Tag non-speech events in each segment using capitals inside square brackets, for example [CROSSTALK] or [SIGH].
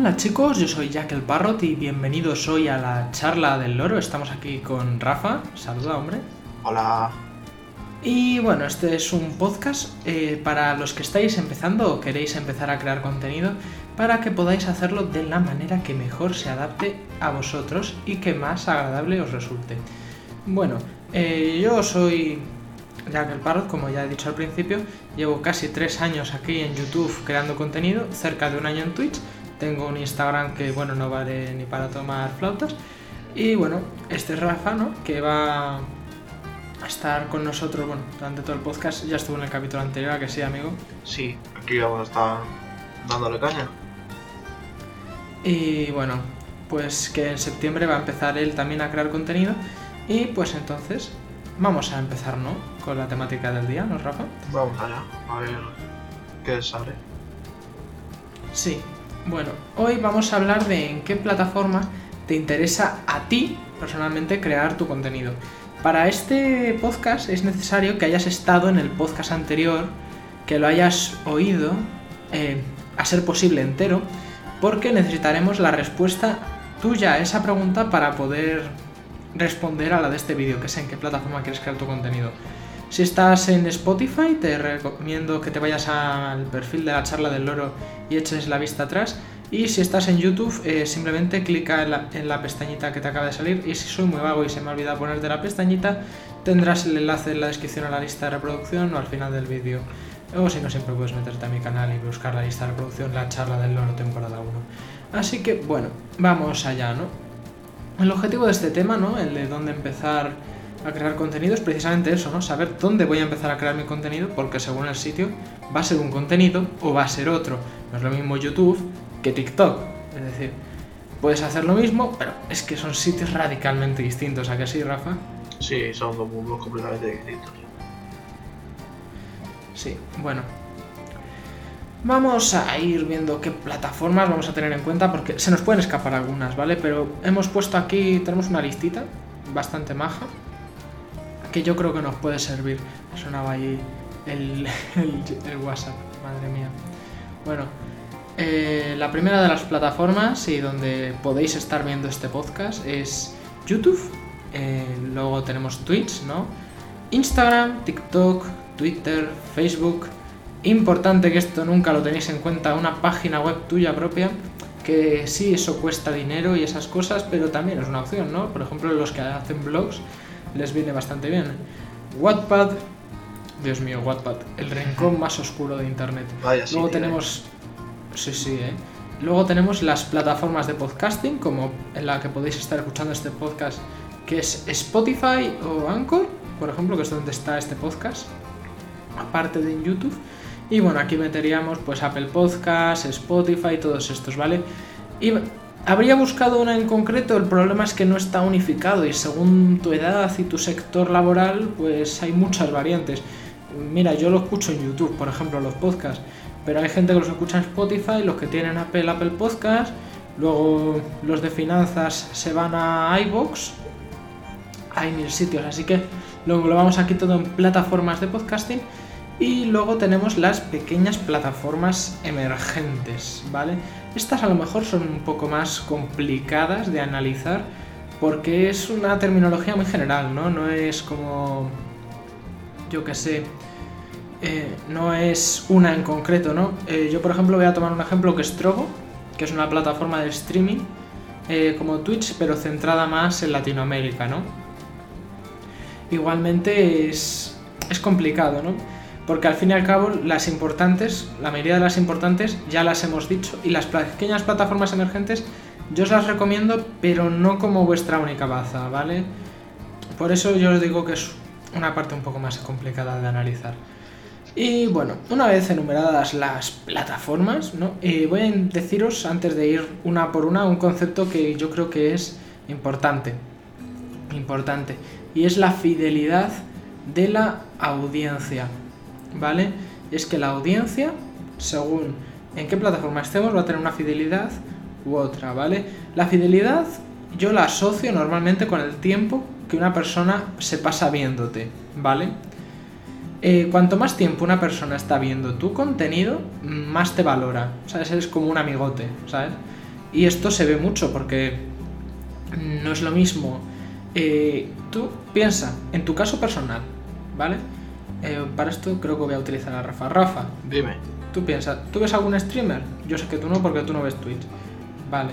Hola chicos, yo soy Jack el Parrot y bienvenidos hoy a la charla del loro. Estamos aquí con Rafa. Saluda, hombre. Hola. Y bueno, este es un podcast eh, para los que estáis empezando o queréis empezar a crear contenido para que podáis hacerlo de la manera que mejor se adapte a vosotros y que más agradable os resulte. Bueno, eh, yo soy Jack el Parrot, como ya he dicho al principio, llevo casi tres años aquí en YouTube creando contenido, cerca de un año en Twitch tengo un Instagram que, bueno, no vale ni para tomar flautas. Y bueno, este es Rafa, ¿no? Que va a estar con nosotros, bueno, durante todo el podcast. Ya estuvo en el capítulo anterior, ¿a que sí, amigo? Sí, aquí vamos a estar dándole caña. Y bueno, pues que en septiembre va a empezar él también a crear contenido. Y pues entonces vamos a empezar, ¿no? Con la temática del día, ¿no, Rafa? Vamos allá, a ver qué sale. Sí, bueno, hoy vamos a hablar de en qué plataforma te interesa a ti personalmente crear tu contenido. Para este podcast es necesario que hayas estado en el podcast anterior, que lo hayas oído, eh, a ser posible entero, porque necesitaremos la respuesta tuya a esa pregunta para poder responder a la de este vídeo, que es en qué plataforma quieres crear tu contenido. Si estás en Spotify, te recomiendo que te vayas al perfil de la charla del loro y eches la vista atrás. Y si estás en YouTube, eh, simplemente clica en la, pestañita que te acaba de salir. Y si soy muy vago y se me olvida ponerte la pestañita, tendrás el enlace en la descripción a la lista de reproducción o al final del vídeo. O si no, siempre puedes meterte a mi canal y buscar la lista de reproducción, la charla del loro temporada 1. Así que, bueno, vamos allá, ¿no? El objetivo de este tema, ¿no? El de dónde empezar a crear contenido es precisamente eso, ¿no? Saber dónde voy a empezar a crear mi contenido, porque según el sitio va a ser un contenido o va a ser otro. No es lo mismo YouTube que TikTok. Es decir, puedes hacer lo mismo, pero es que son sitios radicalmente distintos. ¿A que sí, Rafa? Sí, son dos mundos completamente distintos. Sí, bueno. Vamos a ir viendo qué plataformas vamos a tener en cuenta, porque se nos pueden escapar algunas, ¿vale? Pero hemos puesto aquí, tenemos una listita bastante maja que yo creo que nos puede servir. Sonaba ahí [LAUGHS] el, el, WhatsApp, madre mía. Bueno, eh, la primera de las plataformas y donde podéis estar viendo este podcast es YouTube. Eh, luego tenemos Twitch, ¿no? Instagram, TikTok, Twitter, Facebook. Importante que esto nunca lo tenéis en cuenta, una página web tuya propia. Que sí, eso cuesta dinero y esas cosas, pero también es una opción, ¿no? Por ejemplo, los que hacen blogs les viene bastante bien. Wattpad, Dios mío, Wattpad, el rincón más oscuro de Internet. Luego tenemos, sí, sí, ¿eh? Luego tenemos las plataformas de podcasting, como en la que podéis estar escuchando este podcast, que es Spotify o Anchor, por ejemplo, que es donde está este podcast, aparte de en YouTube. Y bueno, aquí meteríamos pues Apple Podcasts, Spotify, todos estos, ¿vale? Y Habría buscado una en concreto, el problema es que no está unificado y según tu edad y tu sector laboral, pues hay muchas variantes. Mira, yo lo escucho en YouTube, por ejemplo, los podcasts, pero hay gente que los escucha en Spotify, los que tienen Apple, Apple Podcast, luego los de finanzas se van a iBox, hay mil sitios, así que lo englobamos aquí todo en plataformas de podcasting y luego tenemos las pequeñas plataformas emergentes, ¿vale? Estas a lo mejor son un poco más complicadas de analizar porque es una terminología muy general, ¿no? No es como, yo qué sé, eh, no es una en concreto, ¿no? Eh, yo por ejemplo voy a tomar un ejemplo que es Trovo, que es una plataforma de streaming eh, como Twitch, pero centrada más en Latinoamérica, ¿no? Igualmente es, es complicado, ¿no? Porque al fin y al cabo las importantes, la mayoría de las importantes ya las hemos dicho y las pequeñas plataformas emergentes yo os las recomiendo, pero no como vuestra única baza, ¿vale? Por eso yo os digo que es una parte un poco más complicada de analizar. Y bueno, una vez enumeradas las plataformas, ¿no? Eh, voy a deciros, antes de ir una por una, un concepto que yo creo que es importante. Importante. Y es la fidelidad de la audiencia. ¿Vale? Es que la audiencia, según en qué plataforma estemos, va a tener una fidelidad u otra, ¿vale? La fidelidad yo la asocio normalmente con el tiempo que una persona se pasa viéndote, ¿vale? Eh, cuanto más tiempo una persona está viendo tu contenido, más te valora, ¿sabes? Eres como un amigote, ¿sabes? Y esto se ve mucho porque no es lo mismo. Eh, tú piensa, en tu caso personal, ¿vale? Eh, para esto creo que voy a utilizar a Rafa. Rafa, Dime. tú piensa, ¿tú ves algún streamer? Yo sé que tú no porque tú no ves Twitch. Vale.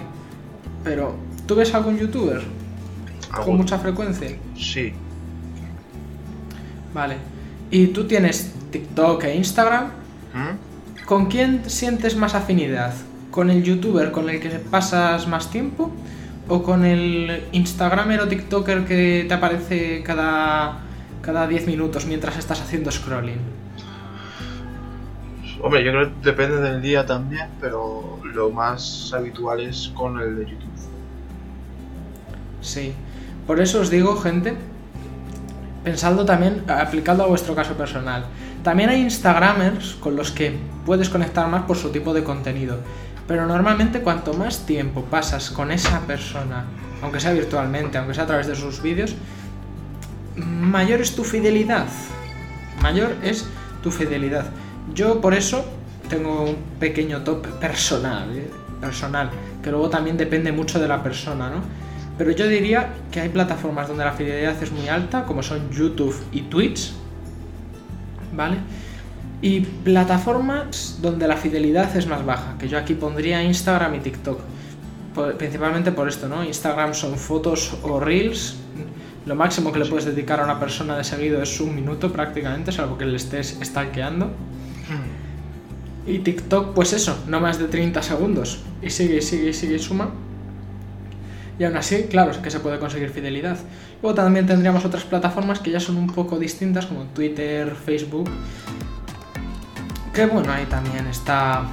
Pero, ¿tú ves algún youtuber? Con ¿Algún? mucha frecuencia. Sí. Vale. ¿Y tú tienes TikTok e Instagram? ¿Mm? ¿Con quién sientes más afinidad? ¿Con el youtuber con el que pasas más tiempo? ¿O con el instagramer o tiktoker que te aparece cada, cada 10 minutos mientras estás haciendo scrolling? Hombre, yo creo que depende del día también, pero lo más habitual es con el de YouTube. Sí. Por eso os digo, gente, pensadlo también, aplicando a vuestro caso personal. También hay Instagramers con los que puedes conectar más por su tipo de contenido. Pero normalmente cuanto más tiempo pasas con esa persona, aunque sea virtualmente, aunque sea a través de sus vídeos, mayor es tu fidelidad. Mayor es tu fidelidad. Yo por eso tengo un pequeño top personal, ¿eh? personal, que luego también depende mucho de la persona, ¿no? Pero yo diría que hay plataformas donde la fidelidad es muy alta, como son YouTube y Twitch, ¿vale? Y plataformas donde la fidelidad es más baja, que yo aquí pondría Instagram y TikTok. Principalmente por esto, ¿no? Instagram son fotos o reels. Lo máximo que le puedes dedicar a una persona de seguido es un minuto prácticamente, salvo que le estés stalkeando. Y TikTok, pues eso, no más de 30 segundos. Y sigue, y sigue, y sigue, y suma. Y aún así, claro, es que se puede conseguir fidelidad. Luego también tendríamos otras plataformas que ya son un poco distintas, como Twitter, Facebook. Que bueno, ahí también está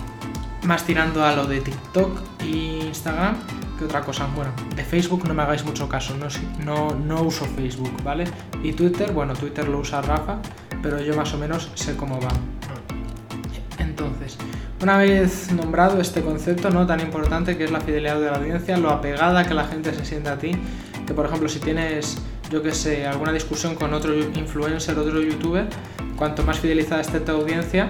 más tirando a lo de TikTok e Instagram otra cosa. Bueno, de Facebook no me hagáis mucho caso, no, no, no uso Facebook, ¿vale? Y Twitter, bueno, Twitter lo usa Rafa, pero yo más o menos sé cómo va. Entonces, una vez nombrado este concepto no tan importante que es la fidelidad de la audiencia, lo apegada que la gente se siente a ti, que por ejemplo si tienes, yo que sé, alguna discusión con otro influencer, otro youtuber, cuanto más fidelizada esté tu audiencia,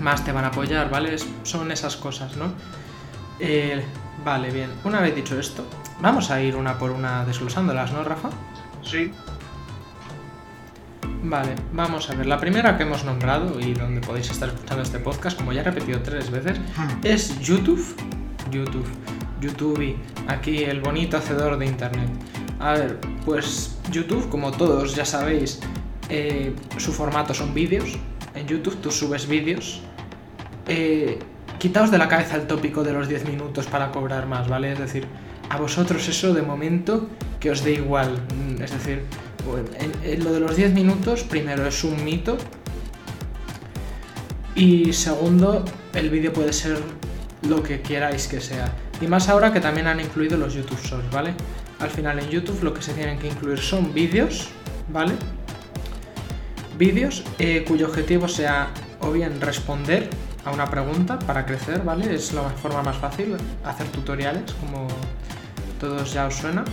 más te van a apoyar, ¿vale? Son esas cosas, ¿no? Eh, vale, bien. Una vez dicho esto, vamos a ir una por una desglosándolas, ¿no, Rafa? Sí. Vale, vamos a ver. La primera que hemos nombrado y donde podéis estar escuchando este podcast, como ya he repetido tres veces, es YouTube. YouTube. YouTube. Aquí el bonito hacedor de Internet. A ver, pues YouTube, como todos ya sabéis, eh, su formato son vídeos. En YouTube tú subes vídeos. Eh, quitaos de la cabeza el tópico de los 10 minutos para cobrar más, ¿vale? Es decir, a vosotros eso de momento que os dé igual. Mm, Es decir, lo de los 10 minutos, primero es un mito. Y segundo, el vídeo puede ser lo que queráis que sea. Y más ahora que también han incluido los YouTube Shorts, ¿vale? Al final en YouTube lo que se tienen que incluir son vídeos, ¿vale? Vídeos eh, cuyo objetivo sea o bien responder a una pregunta para crecer, ¿vale? Es la forma más fácil, hacer tutoriales, como todos ya os suena.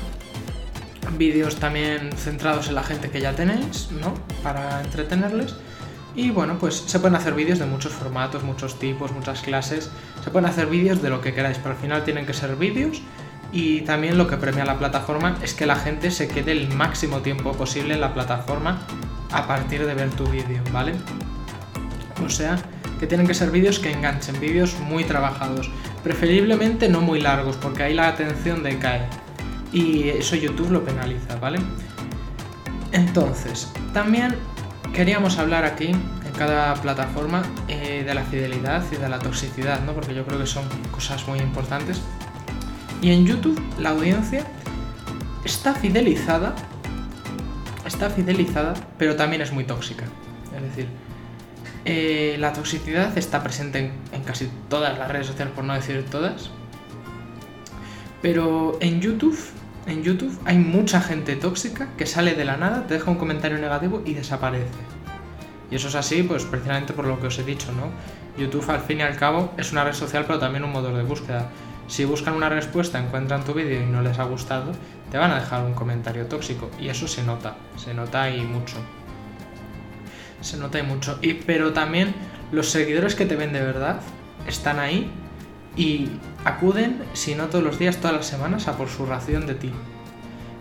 Vídeos también centrados en la gente que ya tenéis, ¿no? Para entretenerles. Y bueno, pues se pueden hacer vídeos de muchos formatos, muchos tipos, muchas clases. Se pueden hacer vídeos de lo que queráis, pero al final tienen que ser vídeos. Y también lo que premia la plataforma es que la gente se quede el máximo tiempo posible en la plataforma a partir de ver tu vídeo, ¿vale? O sea, que tienen que ser vídeos que enganchen, vídeos muy trabajados. Preferiblemente no muy largos, porque ahí la atención decae. Y eso YouTube lo penaliza, ¿vale? Entonces, también queríamos hablar aquí, en cada plataforma, eh, de la fidelidad y de la toxicidad, ¿no? Porque yo creo que son cosas muy importantes. Y en YouTube, la audiencia está fidelizada, está fidelizada, pero también es muy tóxica. Es decir, eh, la toxicidad está presente en, casi todas las redes sociales, por no decir todas. Pero en YouTube, en YouTube hay mucha gente tóxica que sale de la nada, te deja un comentario negativo y desaparece. Y eso es así, pues precisamente por lo que os he dicho, ¿no? YouTube al fin y al cabo es una red social, pero también un motor de búsqueda. Si buscan una respuesta, encuentran tu vídeo y no les ha gustado, te van a dejar un comentario tóxico. Y eso se nota, se nota y mucho. Se nota mucho. Y, pero también los seguidores que te ven de verdad están ahí y acuden, si no todos los días, todas las semanas, a por su ración de ti.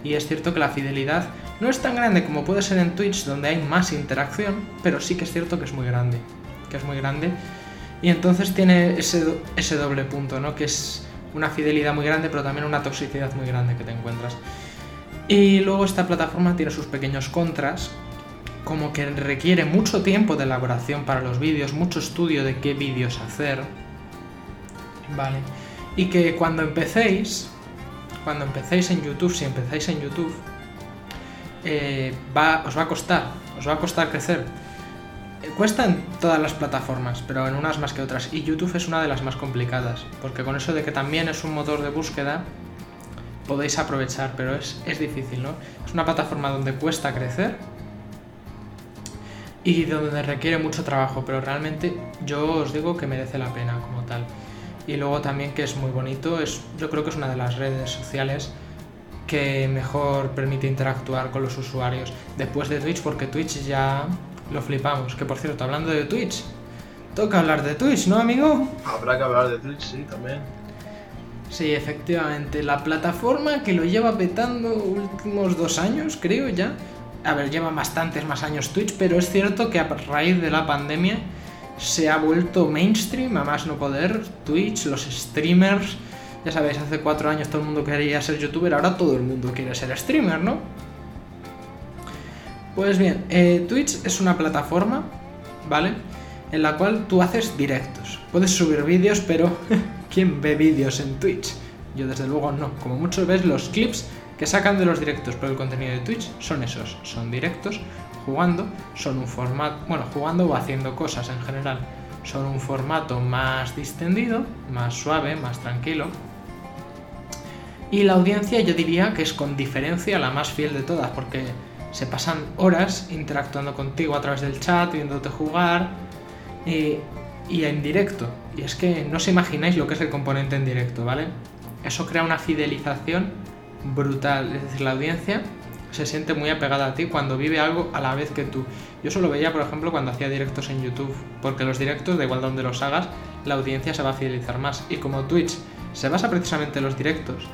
Y es cierto que la fidelidad no es tan grande como puede ser en Twitch, donde hay más interacción, pero sí que es cierto que es muy grande. Que es muy grande. Y entonces tiene ese, ese doble punto, ¿no? Que es una fidelidad muy grande, pero también una toxicidad muy grande que te encuentras. Y luego esta plataforma tiene sus pequeños contras, como que requiere mucho tiempo de elaboración para los vídeos, mucho estudio de qué vídeos hacer. Vale. Y que cuando empecéis, cuando empecéis en YouTube, si empezáis en YouTube, eh, va, os va a costar, os va a costar crecer. Eh, cuesta en todas las plataformas, pero en unas más que otras. Y YouTube es una de las más complicadas, porque con eso de que también es un motor de búsqueda, podéis aprovechar, pero es, es difícil, ¿no? Es una plataforma donde cuesta crecer y donde requiere mucho trabajo, pero realmente yo os digo que merece la pena como tal. Y luego también que es muy bonito, es, yo creo que es una de las redes sociales que mejor permite interactuar con los usuarios después de Twitch, porque Twitch ya lo flipamos. Que por cierto, hablando de Twitch, toca hablar de Twitch, ¿no, amigo? Habrá que hablar de Twitch, sí, también. Sí, efectivamente, la plataforma que lo lleva petando últimos dos años, creo ya, a ver, lleva bastantes más años Twitch, pero es cierto que a raíz de la pandemia se ha vuelto mainstream, a más no poder, Twitch, los streamers, ya sabéis, hace cuatro años todo el mundo quería ser youtuber, ahora todo el mundo quiere ser streamer, ¿no? Pues bien, eh, Twitch es una plataforma, ¿vale? En la cual tú haces directos. Puedes subir vídeos, pero [LAUGHS] ¿quién ve vídeos en Twitch? Yo desde luego no. Como muchos ves los clips que sacan de los directos, pero el contenido de Twitch son esos, son directos, jugando, son un formato, bueno, jugando o haciendo cosas en general, son un formato más distendido, más suave, más tranquilo. Y la audiencia yo diría que es con diferencia la más fiel de todas, porque se pasan horas interactuando contigo a través del chat, viéndote jugar y, y en directo. Y es que no os imagináis lo que es el componente en directo, ¿vale? Eso crea una fidelización brutal. Es decir, la audiencia se siente muy apegada a ti cuando vive algo a la vez que tú. Yo eso lo veía, por ejemplo, cuando hacía directos en YouTube, porque los directos, da igual donde los hagas, la audiencia se va a fidelizar más. Y como Twitch se basa precisamente en los directos,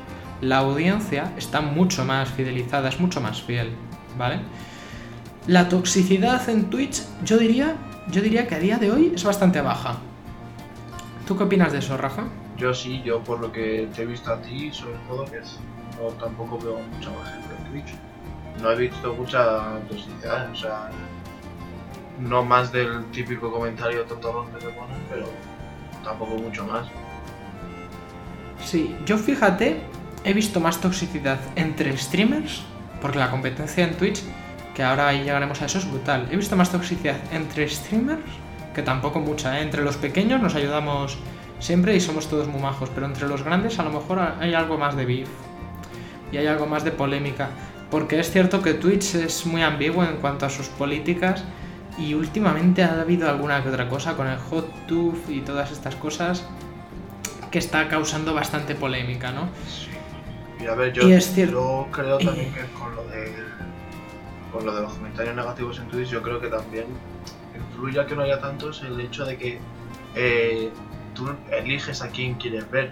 la audiencia está mucho más fidelizada, es mucho más fiel, ¿vale? La toxicidad en Twitch, yo diría, yo diría que a día de hoy es bastante baja. ¿Tú qué opinas de eso, Rafa? Yo sí, yo por lo que te he visto a ti, sobre todo, que es tampoco veo mucha más gente en Twitch. No he visto mucha toxicidad, o sea, no más del típico comentario tonto que te ponen, pero tampoco mucho más. Sí, yo fíjate, he visto más toxicidad entre streamers, porque la competencia en Twitch, que ahora ahí llegaremos a eso, es brutal. He visto más toxicidad entre streamers, que tampoco mucha, ¿eh? entre los pequeños nos ayudamos siempre y somos todos muy majos, pero entre los grandes a lo mejor hay algo más de beef y hay algo más de polémica. Porque es cierto que Twitch es muy ambiguo en cuanto a sus políticas y últimamente ha habido alguna que otra cosa con el hot tooth y todas estas cosas que está causando bastante polémica, ¿no? Sí. Y a ver, yo, creo también que con lo, de, con lo de los comentarios negativos en Twitch, yo creo que también influye a que no haya tantos el hecho de que eh, tú eliges a quién quieres ver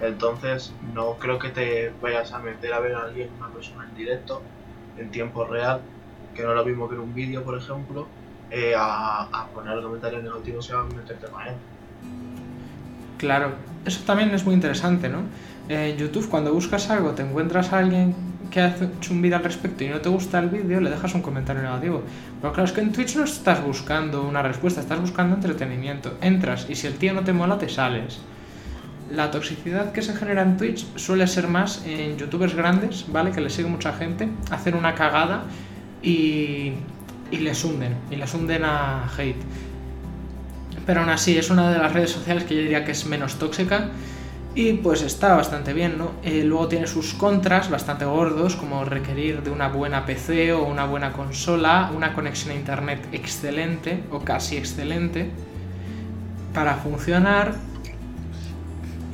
entonces, no creo que te vayas a meter a ver a alguien, una persona en directo, en tiempo real, que no es lo mismo que en un vídeo, por ejemplo, eh, a, poner comentarios negativos y a meterte con él. Claro, eso también es muy interesante, ¿no? En YouTube, cuando buscas algo, te encuentras a alguien que ha hecho un vídeo al respecto y no te gusta el vídeo, le dejas un comentario negativo. Pero claro, es que en Twitch no estás buscando una respuesta, estás buscando entretenimiento. Entras y si el tío no te mola, te sales la toxicidad que se genera en Twitch suele ser más en youtubers grandes, ¿vale? Que les sigue mucha gente, hacen una cagada y, y les hunden, y les hunden a hate. Pero aún así es una de las redes sociales que yo diría que es menos tóxica y pues está bastante bien, ¿no? Eh, luego tiene sus contras bastante gordos, como requerir de una buena PC o una buena consola, una conexión a internet excelente o casi excelente para funcionar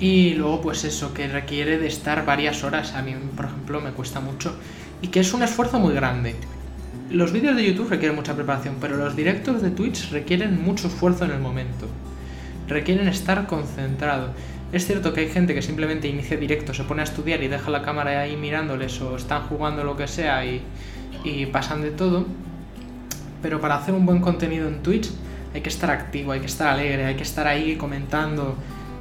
y luego, pues eso, que requiere de estar varias horas. A mí, por ejemplo, me cuesta mucho. Y que es un esfuerzo muy grande. Los vídeos de YouTube requieren mucha preparación, pero los directos de Twitch requieren mucho esfuerzo en el momento. Requieren estar concentrado. Es cierto que hay gente que simplemente inicia directo, se pone a estudiar y deja la cámara ahí mirándoles o están jugando lo que sea y, y pasan de todo. Pero para hacer un buen contenido en Twitch hay que estar activo, hay que estar alegre, hay que estar ahí comentando,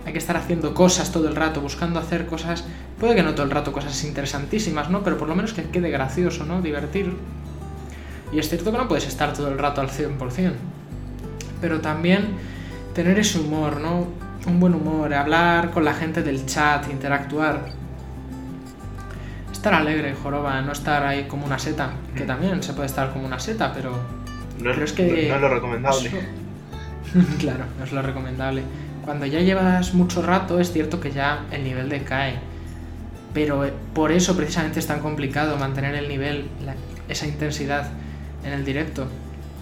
hay que estar haciendo cosas todo el rato, buscando hacer cosas, puede que no todo el rato cosas interesantísimas, ¿no? Pero por lo menos que quede gracioso, ¿no? Divertir. Y es cierto que no puedes estar todo el rato al 100%. Pero también tener ese humor, ¿no? Un buen humor, hablar con la gente del chat, interactuar. Estar alegre, joroba, no estar ahí como una seta, que también se puede estar como una seta, pero... No, es, que... no es lo recomendable. [LAUGHS] claro, no es lo recomendable. Cuando ya llevas mucho rato es cierto que ya el nivel decae, pero eh, por eso precisamente es tan complicado mantener el nivel, esa intensidad en el directo.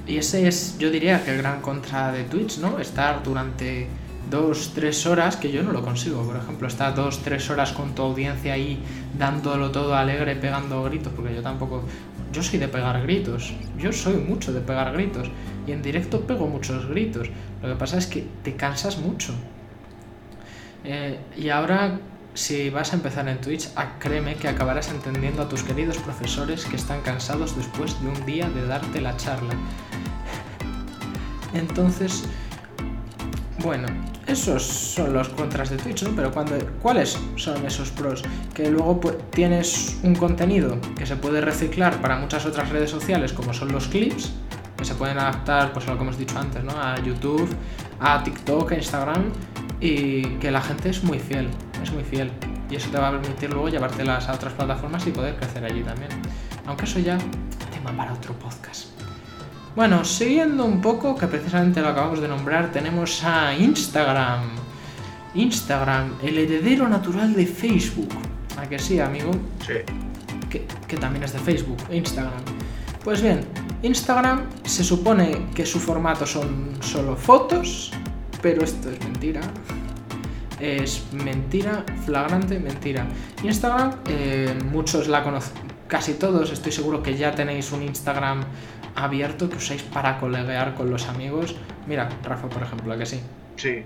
Y ese es, yo diría que el gran contra de Twitch, ¿no? Estar durante dos, tres horas, que yo no lo consigo, por ejemplo, estar dos, tres horas con tu audiencia ahí dándolo todo alegre, pegando gritos, porque yo tampoco, yo soy de pegar gritos, yo soy mucho de pegar gritos, y en directo pego muchos gritos, lo que pasa es que te cansas mucho. Eh, y ahora, si vas a empezar en Twitch, ah, créeme que acabarás entendiendo a tus queridos profesores que están cansados después de un día de darte la charla. [LAUGHS] Entonces, bueno, esos son los contras de Twitch, ¿no? Pero cuando, ¿cuáles son esos pros? Que luego pues, tienes un contenido que se puede reciclar para muchas otras redes sociales, como son los clips, que se pueden adaptar, pues a lo que hemos dicho antes, ¿no? A YouTube, a TikTok, a Instagram, y que la gente es muy fiel, es muy fiel. Y eso te va a permitir luego llevártelas a otras plataformas y poder crecer allí también. Aunque eso ya tema para otro podcast. Bueno, siguiendo un poco, que precisamente lo acabamos de nombrar, tenemos a Instagram. Instagram, el heredero natural de Facebook. ¿A que sí, amigo? Sí. Que, también es de Facebook, Instagram. Pues bien, Instagram se supone que su formato son solo fotos, pero esto es mentira. Es mentira, flagrante mentira. Instagram, eh, muchos la conocen, casi todos, estoy seguro que ya tenéis un Instagram abierto que usáis para coleguear con los amigos. Mira, Rafa, por ejemplo, que sí? Sí,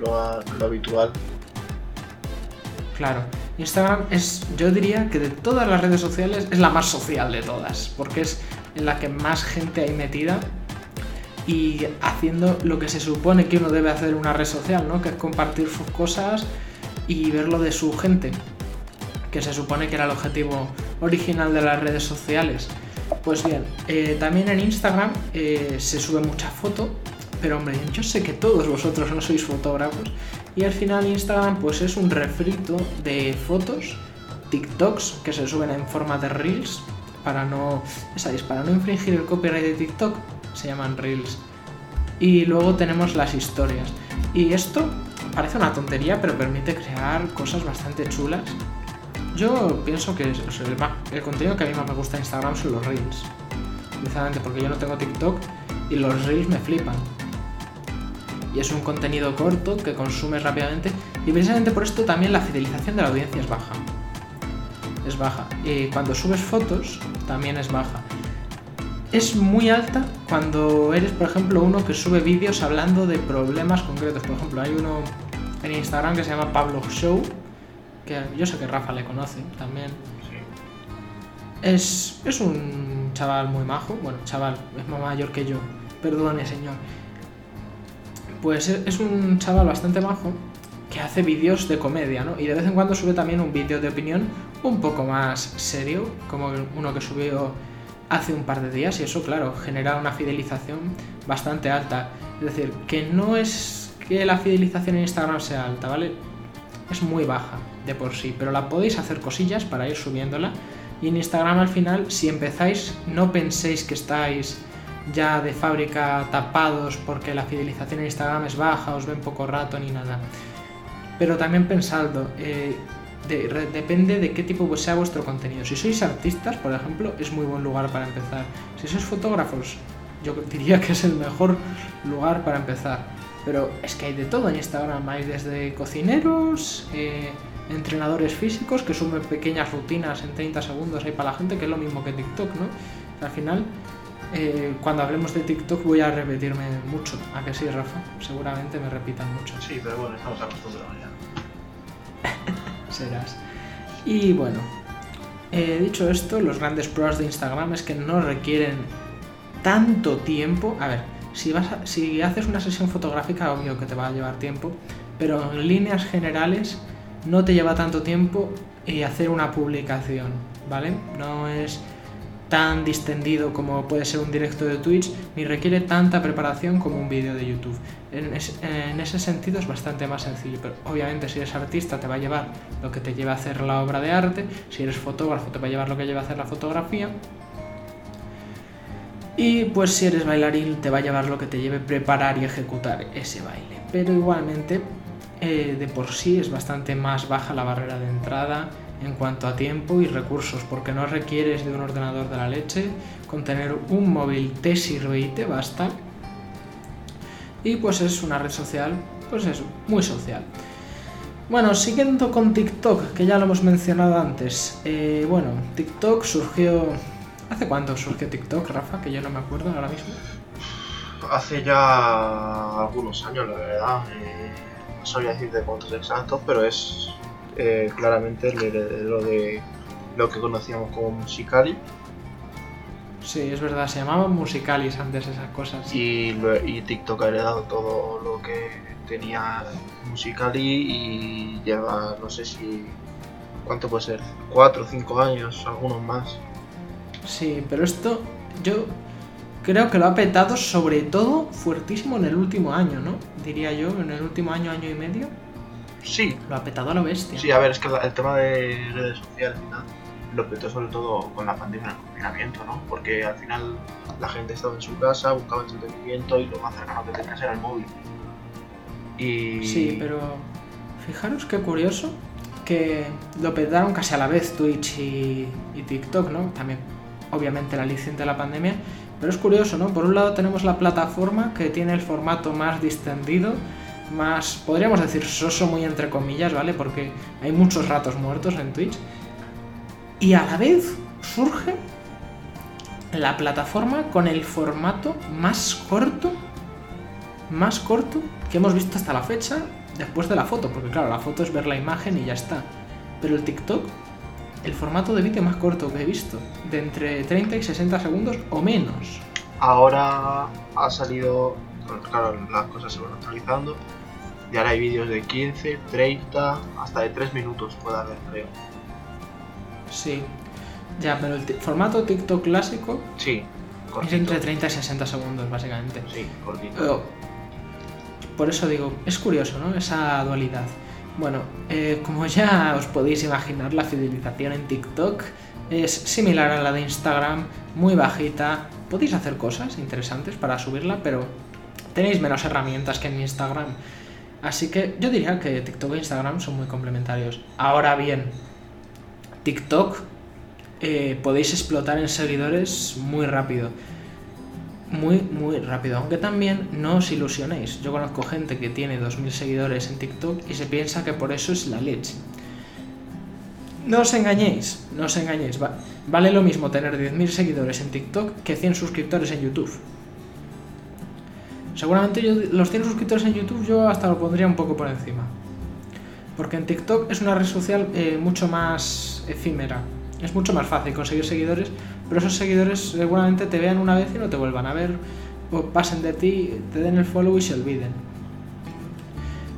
lo, lo habitual. Claro, Instagram es, yo diría que de todas las redes sociales es la más social de todas, porque es en la que más gente hay metida y haciendo lo que se supone que uno debe hacer en una red social, ¿no? Que es compartir sus cosas y ver lo de su gente, que se supone que era el objetivo original de las redes sociales. Pues bien, eh, también en Instagram eh, se sube mucha foto, pero hombre, yo sé que todos vosotros no sois fotógrafos y al final Instagram pues es un refrito de fotos, TikToks que se suben en forma de reels para no. Para no infringir el copyright de TikTok, se llaman reels. Y luego tenemos las historias. Y esto parece una tontería, pero permite crear cosas bastante chulas yo pienso que el, contenido que a mí más me gusta en Instagram son los Reels. Precisamente porque yo no tengo TikTok y los Reels me flipan. Y es un contenido corto que consumes rápidamente y precisamente por esto también la fidelización de la audiencia es baja. Es baja. Y cuando subes fotos también es baja. Es muy alta cuando eres, por ejemplo, uno que sube vídeos hablando de problemas concretos. Por ejemplo, hay uno en Instagram que se llama Pablo Show, que yo sé que Rafa le conoce también. Es, es un chaval muy majo, bueno, chaval, es más mayor que yo, perdone señor. Pues es un chaval bastante majo que hace vídeos de comedia, ¿no? Y de vez en cuando sube también un vídeo de opinión un poco más serio, como uno que subió hace un par de días, y eso, claro, genera una fidelización bastante alta. Es decir, que no es que la fidelización en Instagram sea alta, ¿vale? Es muy baja de por sí, pero la podéis hacer cosillas para ir subiéndola. Y en Instagram al final, si empezáis, no penséis que estáis ya de fábrica tapados porque la fidelización en Instagram es baja, os ven poco rato ni nada. Pero también pensadlo, eh, depende de qué tipo sea vuestro contenido. Si sois artistas, por ejemplo, es muy buen lugar para empezar. Si sois fotógrafos, yo [LAUGHS] diría que es el mejor lugar para empezar. Pero es que hay de todo en Instagram, hay desde cocineros, eh, entrenadores físicos que suben pequeñas rutinas en 30 segundos ahí para la gente, que es lo mismo que TikTok, ¿no? Al final eh, cuando hablemos de TikTok voy a repetirme mucho. ¿A que sí, Rafa? Seguramente me repitan mucho. Sí, pero bueno, estamos acostumbrados ya. [LAUGHS] Serás. Y bueno, eh, dicho esto, los grandes pros de Instagram es que no requieren tanto tiempo. A ver, si, vas si haces una sesión fotográfica, obvio que te va a llevar tiempo, pero en líneas generales no te lleva tanto tiempo eh, hacer una publicación, ¿vale? No es tan distendido como puede ser un directo de Twitch, ni requiere tanta preparación como un vídeo de YouTube. En, ese sentido es bastante más sencillo, pero obviamente si eres artista te va a llevar lo que te lleva a hacer la obra de arte, si eres fotógrafo te va a llevar lo que lleva a hacer la fotografía, y pues si eres bailarín te va a llevar lo que te lleve preparar y ejecutar ese baile. Pero igualmente eh, de por sí es bastante más baja la barrera de entrada en cuanto a tiempo y recursos, porque no requieres de un ordenador de la leche, con tener un móvil te sirve y te basta. Y pues es una red social, pues es muy social. Bueno, siguiendo con TikTok, que ya lo hemos mencionado antes. Eh, bueno, TikTok surgió... ¿Hace cuánto surgió TikTok, Rafa? Que yo no me acuerdo ahora mismo. Hace ya algunos años, la verdad. Eh, no sabía decir de cuántos exactos, pero es eh, claramente el heredero de lo que conocíamos como Musicali. Sí, es verdad, se llamaban Musicalis antes esas cosas. Y, y TikTok ha heredado todo lo que tenía Musicali y lleva, no sé si. ¿Cuánto puede ser? ¿Cuatro o cinco años? Algunos más. Sí, pero esto yo creo que lo ha petado sobre todo fuertísimo en el último año, ¿no? Diría yo, en el último año, año y medio. Sí. Lo ha petado a lo bestia. Sí, a ver, es que el tema de redes sociales y tal lo petó sobre todo con la pandemia del confinamiento, ¿no? Porque al final la gente estaba en su casa, buscaba entretenimiento y lo más cercano que tenías era el móvil. Y... Sí, pero fijaros qué curioso que lo petaron casi a la vez Twitch y, y TikTok, ¿no? También, obviamente, la licencia de la pandemia. Pero es curioso, ¿no? Por un lado tenemos la plataforma que tiene el formato más distendido, más, podríamos decir, soso muy entre comillas, ¿vale? Porque hay muchos ratos muertos en Twitch. Y a la vez surge la plataforma con el formato más corto, más corto que hemos visto hasta la fecha después de la foto, porque claro, la foto es ver la imagen y ya está. Pero el TikTok, el formato de vídeo más corto que he visto, de entre 30 y 60 segundos o menos. Ahora ha salido, claro, las cosas se van actualizando y ahora hay vídeos de 15, 30, hasta de 3 minutos puede haber, creo. Sí. Ya, pero el formato TikTok clásico sí, es entre 30 y 60 segundos, básicamente. Sí, cortito. por eso digo, es curioso, ¿no? Esa dualidad. Bueno, eh, como ya os podéis imaginar, la fidelización en TikTok es similar a la de Instagram, muy bajita. Podéis hacer cosas interesantes para subirla, pero tenéis menos herramientas que en Instagram. Así que yo diría que TikTok e Instagram son muy complementarios. Ahora bien, TikTok eh, podéis explotar en seguidores muy rápido. Muy, muy rápido. Aunque también no os ilusionéis. Yo conozco gente que tiene 2.000 seguidores en TikTok y se piensa que por eso es la leche. No os engañéis, no os engañéis. vale lo mismo tener 10.000 seguidores en TikTok que 100 suscriptores en YouTube. Seguramente los 100 suscriptores en YouTube yo hasta lo pondría un poco por encima. Porque en TikTok es una red social eh, mucho más efímera. Es mucho más fácil conseguir seguidores, pero esos seguidores seguramente te vean una vez y no te vuelvan a ver. O pasen de ti, te den el follow y se olviden.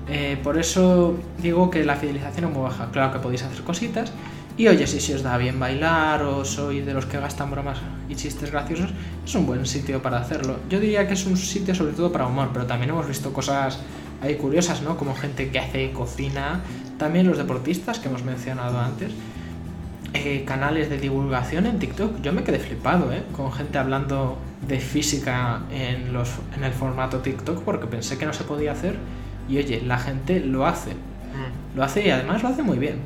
Eh, por eso digo que la fidelización es muy baja. Claro que podéis hacer cositas, y oye, si, si os da bien bailar o sois de los que gastan bromas y chistes graciosos, es un buen sitio para hacerlo. Yo diría que es un sitio sobre todo para humor, pero también hemos visto cosas ahí curiosas, ¿no? Como gente que hace cocina, también los deportistas que hemos mencionado antes. Eh, canales de divulgación en TikTok, yo me quedé flipado, ¿eh? Con gente hablando de física en, los, en el formato TikTok porque pensé que no se podía hacer y oye, la gente lo hace. Mm. Lo hace y además lo hace muy bien.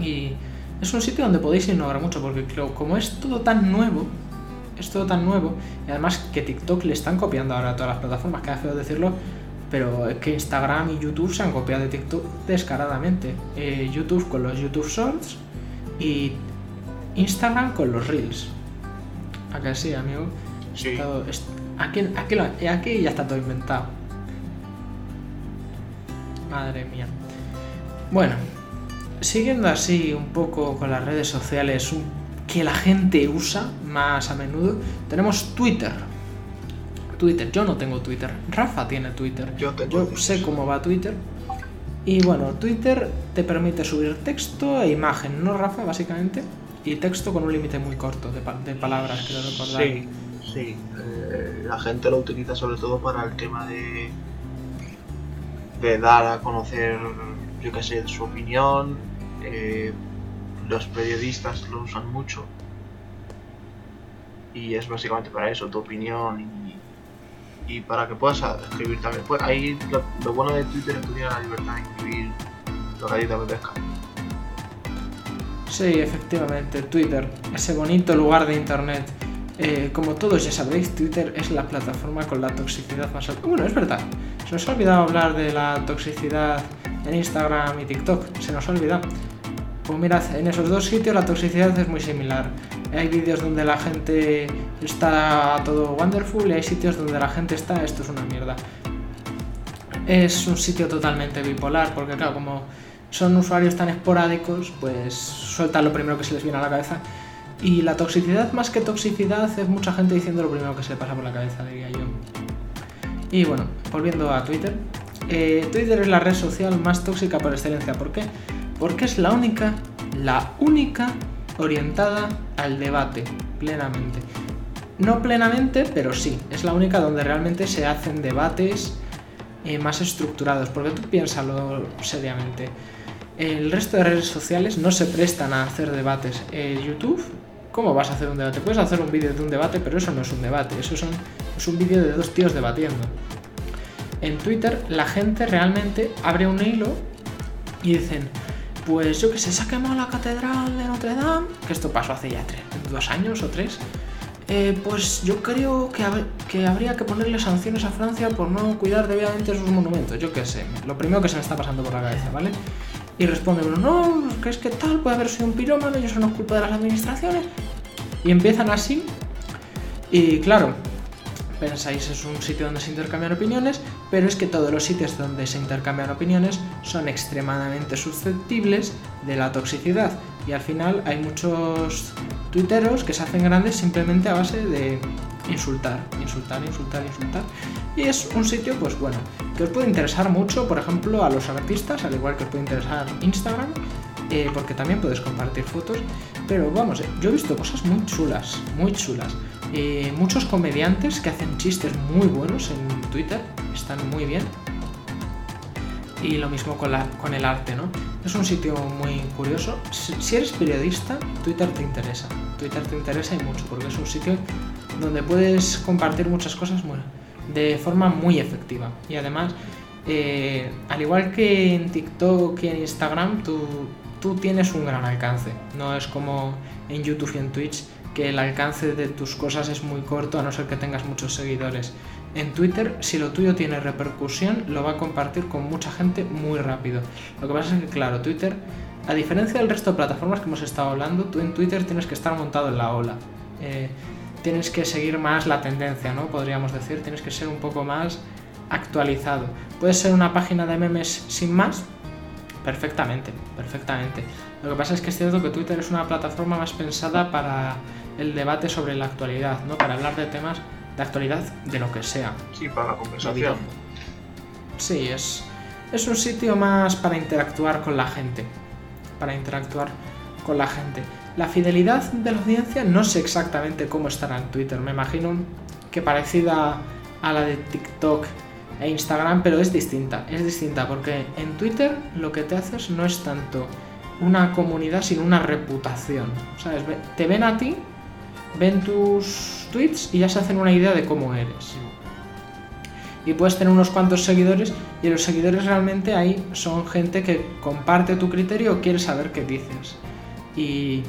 Y es un sitio donde podéis innovar mucho, porque como es todo tan nuevo, es todo tan nuevo, y además que TikTok le están copiando ahora a todas las plataformas, queda feo decirlo, pero es que Instagram y YouTube se han copiado de TikTok descaradamente. Eh, YouTube con los YouTube Shorts y Instagram con los Reels. ¿A que sí, amigo? Sí. aquí, aquí, aquí ya está todo inventado. Madre mía. Bueno, siguiendo así un poco con las redes sociales que la gente usa más a menudo, tenemos Twitter. Twitter, yo no tengo Twitter. Rafa tiene Twitter. Yo, sé cómo va Twitter. Y bueno, Twitter te permite subir texto e imagen, ¿no, Rafa? Básicamente. Y texto con un límite muy corto de, palabras, creo recordar. Sí, sí. Eh, la gente lo utiliza sobre todo para el tema de, de dar a conocer, yo qué sé, su opinión, eh, los periodistas lo usan mucho y es básicamente para eso, tu opinión y, para que puedas escribir también. Pues ahí lo, bueno de Twitter es que tienes la libertad de escribir lo que a ti te apetezca. Sí, efectivamente, Twitter, ese bonito lugar de internet. Eh, como todos ya sabéis, Twitter es la plataforma con la toxicidad más alta. Bueno, es verdad, se nos ha olvidado hablar de la toxicidad en Instagram y TikTok, se nos ha olvidado. Pues mirad, en esos dos sitios la toxicidad es muy similar. Hay vídeos donde la gente está todo wonderful y hay sitios donde la gente está esto es una mierda. Es un sitio totalmente bipolar porque claro, como son usuarios tan esporádicos, pues sueltan lo primero que se les viene a la cabeza. Y la toxicidad más que toxicidad es mucha gente diciendo lo primero que se le pasa por la cabeza, diría yo. Y bueno, volviendo a Twitter. Eh, Twitter es la red social más tóxica por excelencia. ¿Por qué? porque es la única, la única orientada al debate plenamente. No plenamente, pero sí, es la única donde realmente se hacen debates eh, más estructurados, porque tú piénsalo seriamente. El resto de redes sociales no se prestan a hacer debates. YouTube, ¿cómo vas a hacer un debate? Puedes hacer un vídeo de un debate, pero eso no es un debate, eso son, es un vídeo de dos tíos debatiendo. En Twitter la gente realmente abre un hilo y dicen, pues yo que sé, se ha quemado la catedral de Notre Dame, que esto pasó hace ya tres, dos años o tres. Eh, pues yo creo que, que, habría que ponerle sanciones a Francia por no cuidar debidamente sus monumentos. Yo qué sé, lo primero que se me está pasando por la cabeza, ¿vale? Y responde uno, no, ¿qué es que tal? Puede haber sido un pirómano y eso no es culpa de las administraciones. Y empiezan así. Y claro, pensáis es un sitio donde se intercambian opiniones, pero es que todos los sitios donde se intercambian opiniones son extremadamente susceptibles de la toxicidad y al final hay muchos tuiteros que se hacen grandes simplemente a base de insultar, insultar, insultar, insultar. Y es un sitio, pues bueno, que os puede interesar mucho, por ejemplo, a los artistas, al igual que os puede interesar Instagram, eh, porque también puedes compartir fotos. Pero vamos, eh, yo he visto cosas muy chulas, muy chulas. Eh, muchos comediantes que hacen chistes muy buenos en Twitter, están muy bien. Y lo mismo con, el arte, ¿no? Es un sitio muy curioso. Si, eres periodista, Twitter te interesa. Twitter te interesa y mucho, porque es un sitio donde puedes compartir muchas cosas de forma muy efectiva. Y además, al igual que en TikTok y en Instagram, tú tienes un gran alcance. No es como en YouTube y en Twitch que el alcance de tus cosas es muy corto a no ser que tengas muchos seguidores. En Twitter, si lo tuyo tiene repercusión, lo va a compartir con mucha gente muy rápido. Lo que pasa es que, claro, Twitter, a diferencia del resto de plataformas que hemos estado hablando, tú en Twitter tienes que estar montado en la ola. Eh, tienes que seguir más la tendencia, ¿no? Podríamos decir, tienes que ser un poco más actualizado. Puede ser una página de memes sin más, Perfectamente, perfectamente. Lo que pasa es que es cierto que Twitter es una plataforma más pensada para el debate sobre la actualidad, ¿no? Para hablar de temas de actualidad de lo que sea. Sí, para la conversación. Sí, es, es un sitio más para interactuar con la gente. Para interactuar con la gente. La fidelidad de la audiencia no sé exactamente cómo estará en Twitter. Me imagino que parecida a la de TikTok e Instagram, pero es distinta. Es distinta porque en Twitter lo que te haces no es tanto una comunidad, sino una reputación. ¿Sabes? Te ven a ti, ven tus tweets y ya se hacen una idea de cómo eres. Y puedes tener unos cuantos seguidores y los seguidores realmente ahí son gente que comparte tu criterio o quiere saber qué dices. Y,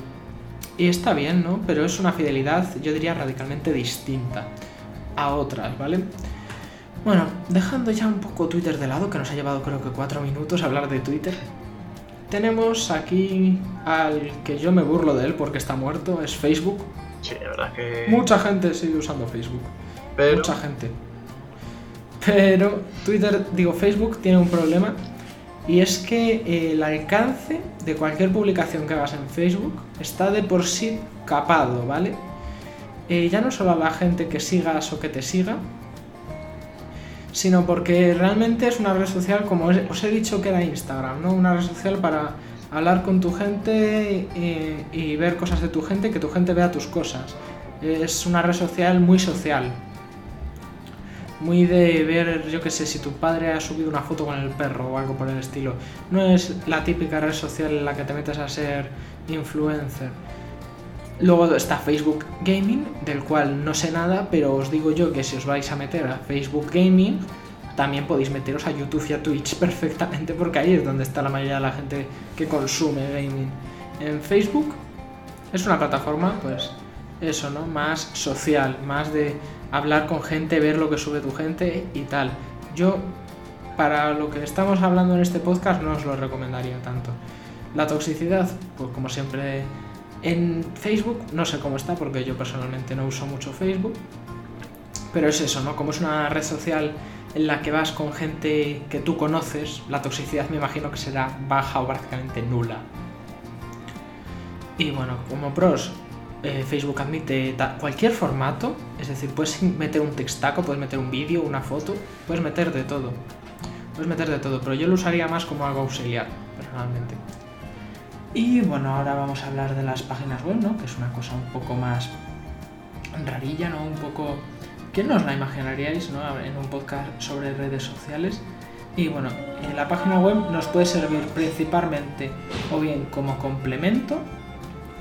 y está bien, ¿no? Pero es una fidelidad, yo diría, radicalmente distinta a otras, ¿vale? Bueno, dejando ya un poco Twitter de lado, que nos ha llevado creo que cuatro minutos hablar de Twitter, tenemos aquí al que yo me burlo de él porque está muerto, es Facebook. Sí, la verdad que. Mucha gente sigue usando Facebook. Mucha gente. Pero Twitter, digo, Facebook tiene un problema y es que el alcance de cualquier publicación que hagas en Facebook está de por sí capado, ¿vale? Eh, ya no solo a la gente que sigas o que te siga, sino porque realmente es una red social, como os he dicho que era Instagram, ¿no? Una red social para hablar con tu gente eh, y ver cosas de tu gente, que tu gente vea tus cosas. Es una red social muy social, muy de ver, yo qué sé, si tu padre ha subido una foto con el perro o algo por el estilo. No es la típica red social en la que te metes a ser influencer. Luego está Facebook Gaming, del cual no sé nada, pero os digo yo que si os vais a meter a Facebook Gaming, también podéis meteros a YouTube y a Twitch [LAUGHS] perfectamente, porque ahí es donde está la mayoría de la gente que consume gaming. En Facebook es una plataforma, pues, eso, ¿no? Más social, más de hablar con gente, ver lo que sube tu gente y tal. Yo, para lo que estamos hablando en este podcast, no os lo recomendaría tanto. La toxicidad, pues como siempre en Facebook, no sé cómo está porque yo personalmente no uso mucho Facebook, pero es eso, ¿no? Como es una red social en la que vas con gente que tú conoces, la toxicidad me imagino que será baja o prácticamente nula. Y bueno, como pros, eh, Facebook admite cualquier formato, es decir, puedes meter un textaco, puedes meter un vídeo, una foto, puedes meter de todo. Puedes meter de todo, pero yo lo usaría más como algo auxiliar, personalmente. Y bueno, ahora vamos a hablar de las páginas web, ¿no? Que es una cosa un poco más rarilla, ¿no? Un poco... ¿Quién no os la imaginaríais, ¿no? En un podcast sobre redes sociales. Y bueno, la página web nos puede servir principalmente o bien como complemento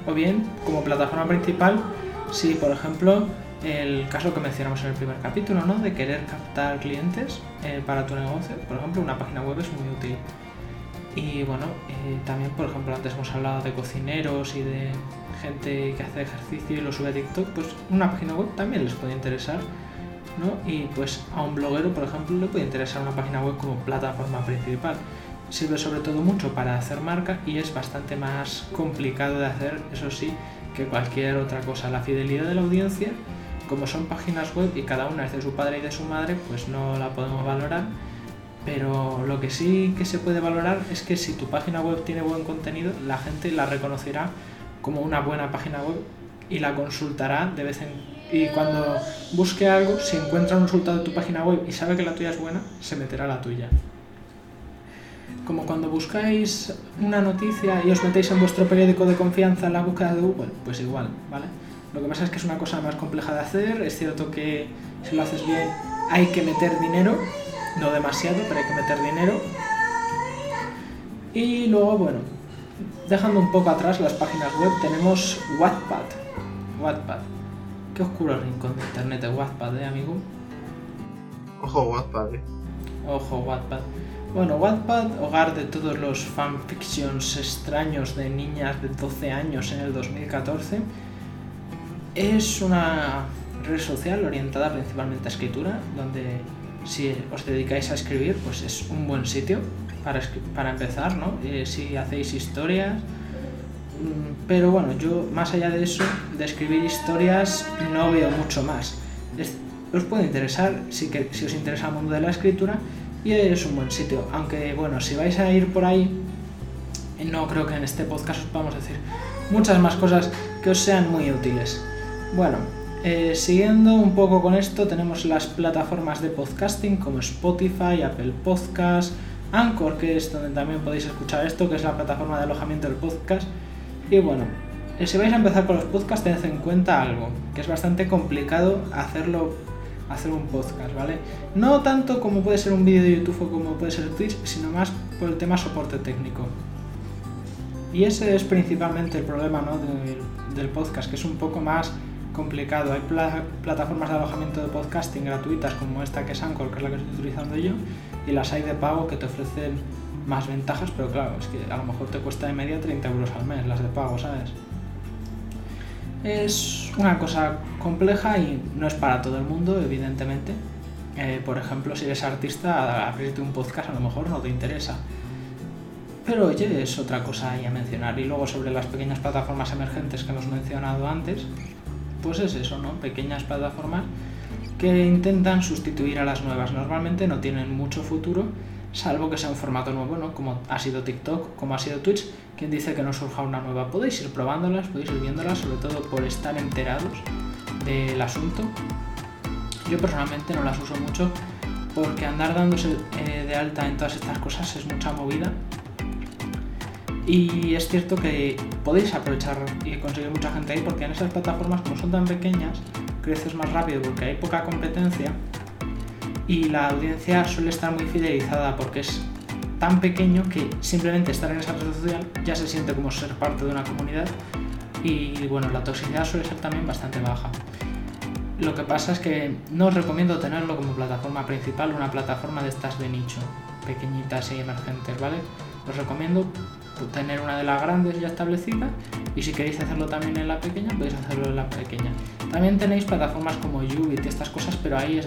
o bien como plataforma principal si, por ejemplo, el caso que mencionamos en el primer capítulo, ¿no? De querer captar clientes eh, para tu negocio, por ejemplo, una página web es muy útil. Y bueno, eh, también, por ejemplo, antes hemos hablado de cocineros y de gente que hace ejercicio y lo sube a TikTok, pues una página web también les puede interesar, ¿no? Y pues a un bloguero, por ejemplo, le puede interesar una página web como plataforma principal sirve sobre todo mucho para hacer marca y es bastante más complicado de hacer, eso sí, que cualquier otra cosa. La fidelidad de la audiencia, como son páginas web y cada una es de su padre y de su madre, pues no la podemos valorar. Pero lo que sí que se puede valorar es que si tu página web tiene buen contenido, la gente la reconocerá como una buena página web y la consultará de vez en y cuando busque algo, si encuentra un resultado de tu página web y sabe que la tuya es buena, se meterá la tuya como cuando buscáis una noticia y os metéis en vuestro periódico de confianza en la búsqueda de Google, pues igual, ¿vale? Lo que pasa es que es una cosa más compleja de hacer, es cierto que si lo haces bien hay que meter dinero, no demasiado, pero hay que meter dinero. Y luego, bueno, dejando un poco atrás las páginas web, tenemos Wattpad. Wattpad. Qué oscuro rincón de internet de Wattpad, ¿eh, amigo? Ojo Wattpad, eh. Ojo Wattpad. Bueno, Wattpad, hogar de todos los fanfictions extraños de niñas de 12 años en el 2014, es una red social orientada principalmente a escritura, donde si os dedicáis a escribir, pues es un buen sitio para, para empezar, ¿no? Eh, si hacéis historias, pero bueno, yo más allá de eso, de escribir historias, no veo mucho más. os puede interesar, si, que, si os interesa el mundo de la escritura, y es un buen sitio. Aunque bueno, si vais a ir por ahí, no creo que en este podcast os podamos decir muchas más cosas que os sean muy útiles. Bueno, eh, siguiendo un poco con esto, tenemos las plataformas de podcasting como Spotify, Apple Podcast, Anchor, que es donde también podéis escuchar esto, que es la plataforma de alojamiento del podcast. Y bueno, eh, si vais a empezar con los podcasts, tened en cuenta algo, que es bastante complicado hacerlo hacer un podcast, ¿vale? No tanto como puede ser un vídeo de YouTube o como puede ser Twitch, sino más por el tema soporte técnico. Y ese es principalmente el problema ¿no? del, podcast, que es un poco más complicado. Hay plataformas de alojamiento de podcasting gratuitas como esta que es Anchor, que es la que estoy utilizando yo, y las hay de pago que te ofrecen más ventajas, pero claro, es que a lo mejor te cuesta de media 30 euros al mes las de pago, ¿sabes? Es una cosa compleja y no es para todo el mundo, evidentemente. Eh, por ejemplo, si eres artista, abrirte un podcast a lo mejor no te interesa. Pero oye, es otra cosa ahí a mencionar. Y luego sobre las pequeñas plataformas emergentes que hemos mencionado antes, pues es eso, ¿no? Pequeñas plataformas que intentan sustituir a las nuevas. Normalmente no tienen mucho futuro, salvo que sea un formato nuevo, ¿no? Como ha sido TikTok, como ha sido Twitch, quien dice que no surja una nueva. Podéis ir probándolas, podéis ir viéndolas, sobre todo por estar enterados del asunto. Yo personalmente no las uso mucho porque andar dándose eh, de alta en todas estas cosas es mucha movida. Y es cierto que podéis aprovechar y conseguir mucha gente ahí porque en esas plataformas, como son tan pequeñas, creces más rápido porque hay poca competencia y la audiencia suele estar muy fidelizada porque es tan pequeño que simplemente estar en esa red social ya se siente como ser parte de una comunidad y bueno, la toxicidad suele ser también bastante baja. Lo que pasa es que no os recomiendo tenerlo como plataforma principal, una plataforma de estas de nicho, pequeñitas y emergentes, ¿vale? Os recomiendo tener una de las grandes ya establecida y si queréis hacerlo también en la pequeña, podéis hacerlo en la pequeña. También tenéis plataformas como Ubit y estas cosas, pero ahí, es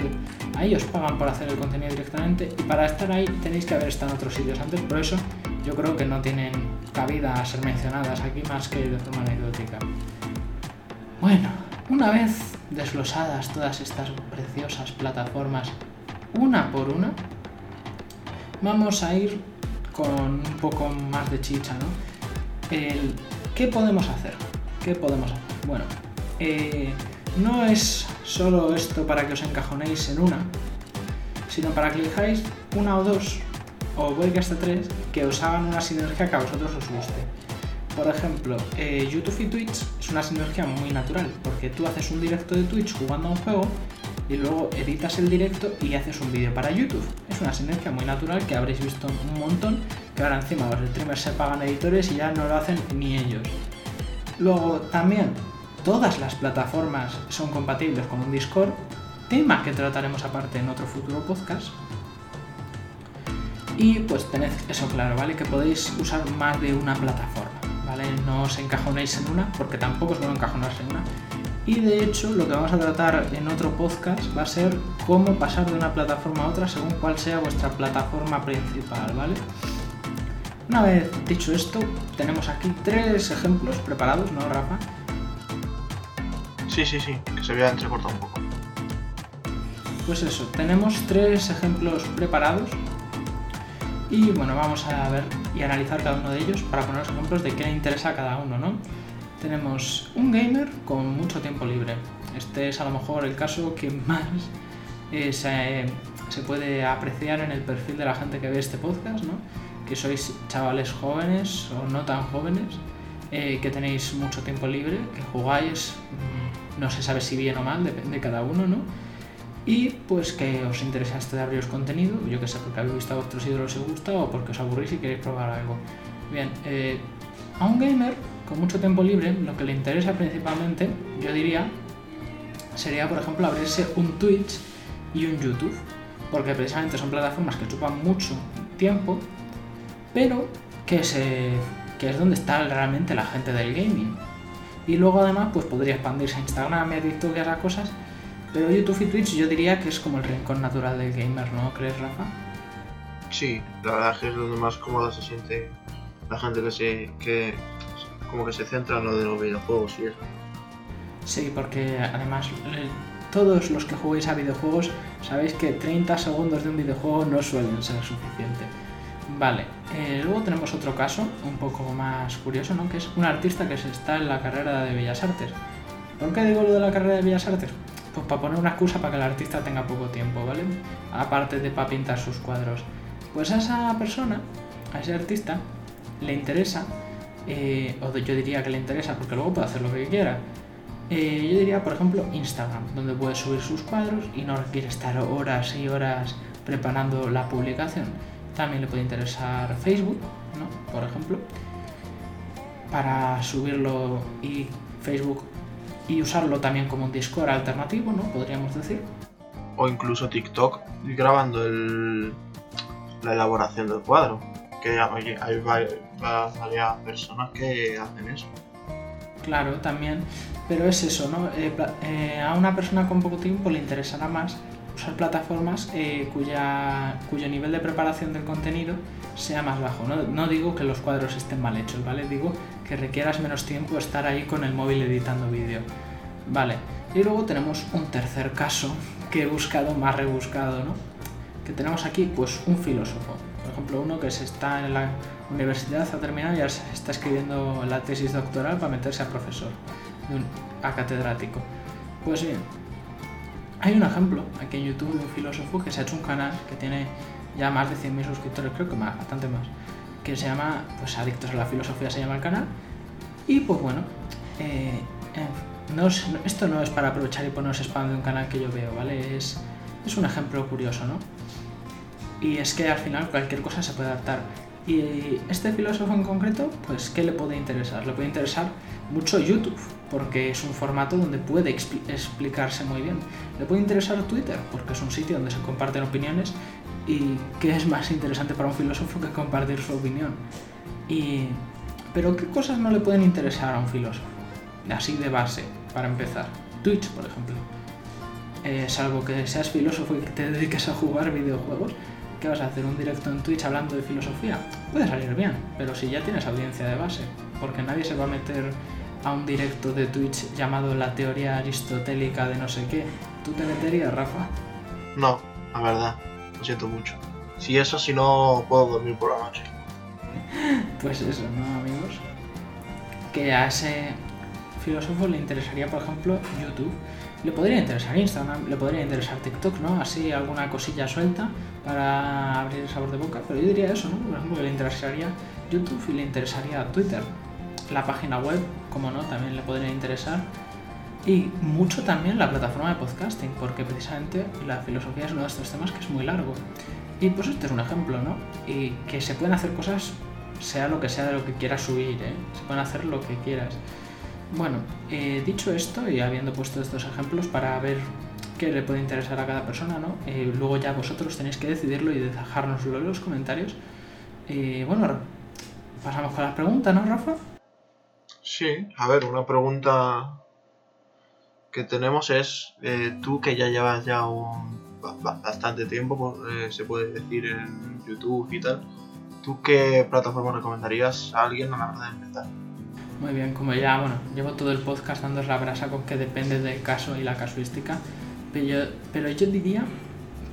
ahí os pagan por hacer el contenido directamente y para estar ahí tenéis que haber estado en otros sitios antes, por eso yo creo que no tienen cabida a ser mencionadas aquí más que de forma anecdótica. Bueno, una vez desglosadas todas estas preciosas plataformas una por una, vamos a ir con un poco más de chicha, ¿no? ¿Qué podemos hacer? ¿Qué podemos hacer? Bueno, eh, no es solo esto para que os encajonéis en una, sino para que elijáis una o dos, o voy que hasta tres, que os hagan una sinergia que a vosotros os guste. Por ejemplo, eh, YouTube y Twitch es una sinergia muy natural, porque tú haces un directo de Twitch jugando a un juego y luego editas el directo y haces un vídeo para YouTube. Es una sinergia muy natural que habréis visto un montón, que ahora encima los streamers se pagan editores y ya no lo hacen ni ellos. Luego también todas las plataformas son compatibles con un Discord, tema que trataremos aparte en otro futuro podcast. Y pues tened eso claro, ¿vale? Que podéis usar más de una plataforma, ¿vale? No os encajonéis en una, porque tampoco van a encajonarse en una, y de hecho lo que vamos a tratar en otro podcast va a ser cómo pasar de una plataforma a otra según cuál sea vuestra plataforma principal, ¿vale? Una vez dicho esto, tenemos aquí tres ejemplos preparados, ¿no, Rafa? Sí, sí, sí, que se vea entrecortado un poco. Pues eso, tenemos tres ejemplos preparados y bueno, vamos a ver y analizar cada uno de ellos para poner los ejemplos de qué le interesa a cada uno, ¿no? Tenemos un gamer con mucho tiempo libre. Este es a lo mejor el caso que más eh, se, puede apreciar en el perfil de la gente que ve este podcast, ¿no? Que sois chavales jóvenes o no tan jóvenes, eh, que tenéis mucho tiempo libre, que jugáis, mm, no se sabe si bien o mal, depende de cada uno, ¿no? Y pues que os interesa esto de abriros contenido, yo que sé, porque habéis visto a otros ídolos y os gusta o porque os aburrís y queréis probar algo. Bien, eh, a un gamer con mucho tiempo libre, lo que le interesa principalmente, yo diría, sería, por ejemplo, abrirse un Twitch y un YouTube, porque precisamente son plataformas que chupan mucho tiempo, pero que, se, que es donde está realmente la gente del gaming. Y luego además pues podría expandirse a Instagram, a TikTok y cosas, pero YouTube y Twitch yo diría que es como el rincón natural del gamer, ¿no crees, Rafa? Sí, la verdad es que es donde más cómodo se siente la gente que se, que como que se centra en lo de los videojuegos y eso. Sí, porque además todos los que juguéis a videojuegos sabéis que 30 segundos de un videojuego no suelen ser suficiente. Vale, eh, luego tenemos otro caso un poco más curioso, ¿no? Que es un artista que se está en la carrera de Bellas Artes. ¿Por qué digo lo de la carrera de Bellas Artes? Pues para poner una excusa para que el artista tenga poco tiempo, ¿vale? Aparte de para pintar sus cuadros. Pues a esa persona, a ese artista, le interesa eh, yo diría que le interesa porque luego puede hacer lo que quiera. Eh, yo diría, por ejemplo, Instagram, donde puede subir sus cuadros y no requiere estar horas y horas preparando la publicación. También le puede interesar Facebook, ¿no? Por ejemplo, para subirlo y Facebook y usarlo también como un Discord alternativo, ¿no? Podríamos decir. O incluso TikTok grabando la elaboración del cuadro hay, varias personas que hacen eso. Claro, también. Pero es eso, ¿no? Eh, eh, a una persona con poco tiempo le interesará más usar plataformas eh, cuya, cuyo nivel de preparación del contenido sea más bajo. ¿no? no digo que los cuadros estén mal hechos, ¿vale? Digo que requieras menos tiempo estar ahí con el móvil editando vídeo. Vale, y luego tenemos un tercer caso que he buscado más rebuscado, ¿no? Que tenemos aquí, pues, un filósofo. Ejemplo, uno que se está en la universidad, ha terminado y ya está escribiendo la tesis doctoral para meterse a profesor, a catedrático. Pues bien, hay un ejemplo aquí en YouTube de un filósofo que se ha hecho un canal que tiene ya más de 100.000 suscriptores, creo que más, bastante más, que se llama, pues Adictos a la Filosofía se llama el canal. Y pues bueno, eh, esto no es para aprovechar y ponerse spam de un canal que yo veo, ¿vale? Es, es un ejemplo curioso, ¿no? Y es que al final cualquier cosa se puede adaptar. Y este filósofo en concreto, pues, ¿qué le puede interesar? Le puede interesar mucho YouTube, porque es un formato donde puede explicarse muy bien. Le puede interesar Twitter, porque es un sitio donde se comparten opiniones y qué es más interesante para un filósofo que compartir su opinión. Y... Pero ¿qué cosas no le pueden interesar a un filósofo? Así de base, para empezar. Twitch, por ejemplo. Eh, salvo que seas filósofo y te dediques a jugar videojuegos, ¿qué vas a hacer? ¿Un directo en Twitch hablando de filosofía? Puede salir bien, pero si ya tienes audiencia de base, porque nadie se va a meter a un directo de Twitch llamado La teoría aristotélica de no sé qué. ¿Tú te meterías, Rafa? No, la verdad, lo siento mucho. Si eso, si no puedo dormir por la noche. [LAUGHS] pues eso, ¿no, amigos? Que a ese filósofo le interesaría, por ejemplo, YouTube le podría interesar Instagram, le podría interesar TikTok, ¿no? Así alguna cosilla suelta para abrir el sabor de boca, pero yo diría eso, ¿no? Por ejemplo, le interesaría YouTube y le interesaría Twitter. La página web, como no, también le podría interesar. Y mucho también la plataforma de podcasting, porque precisamente la filosofía es uno de estos temas que es muy largo. Y pues este es un ejemplo, ¿no? Y que se pueden hacer cosas, sea lo que sea de lo que quieras subir, ¿eh? Se pueden hacer lo que quieras. Bueno, eh, dicho esto y habiendo puesto estos ejemplos para ver qué le puede interesar a cada persona, ¿no? Eh, luego ya vosotros tenéis que decidirlo y dejárnoslo en los comentarios. Eh, bueno, pasamos con las preguntas, ¿no, Rafa? Sí, a ver, una pregunta que tenemos es, tú que ya llevas ya un bastante tiempo, se puede decir en YouTube y tal, ¿tú qué plataforma recomendarías a alguien a la hora de empezar? Muy bien, como ya, bueno, llevo todo el podcast dando la brasa con que depende del caso y la casuística, pero yo, pero yo diría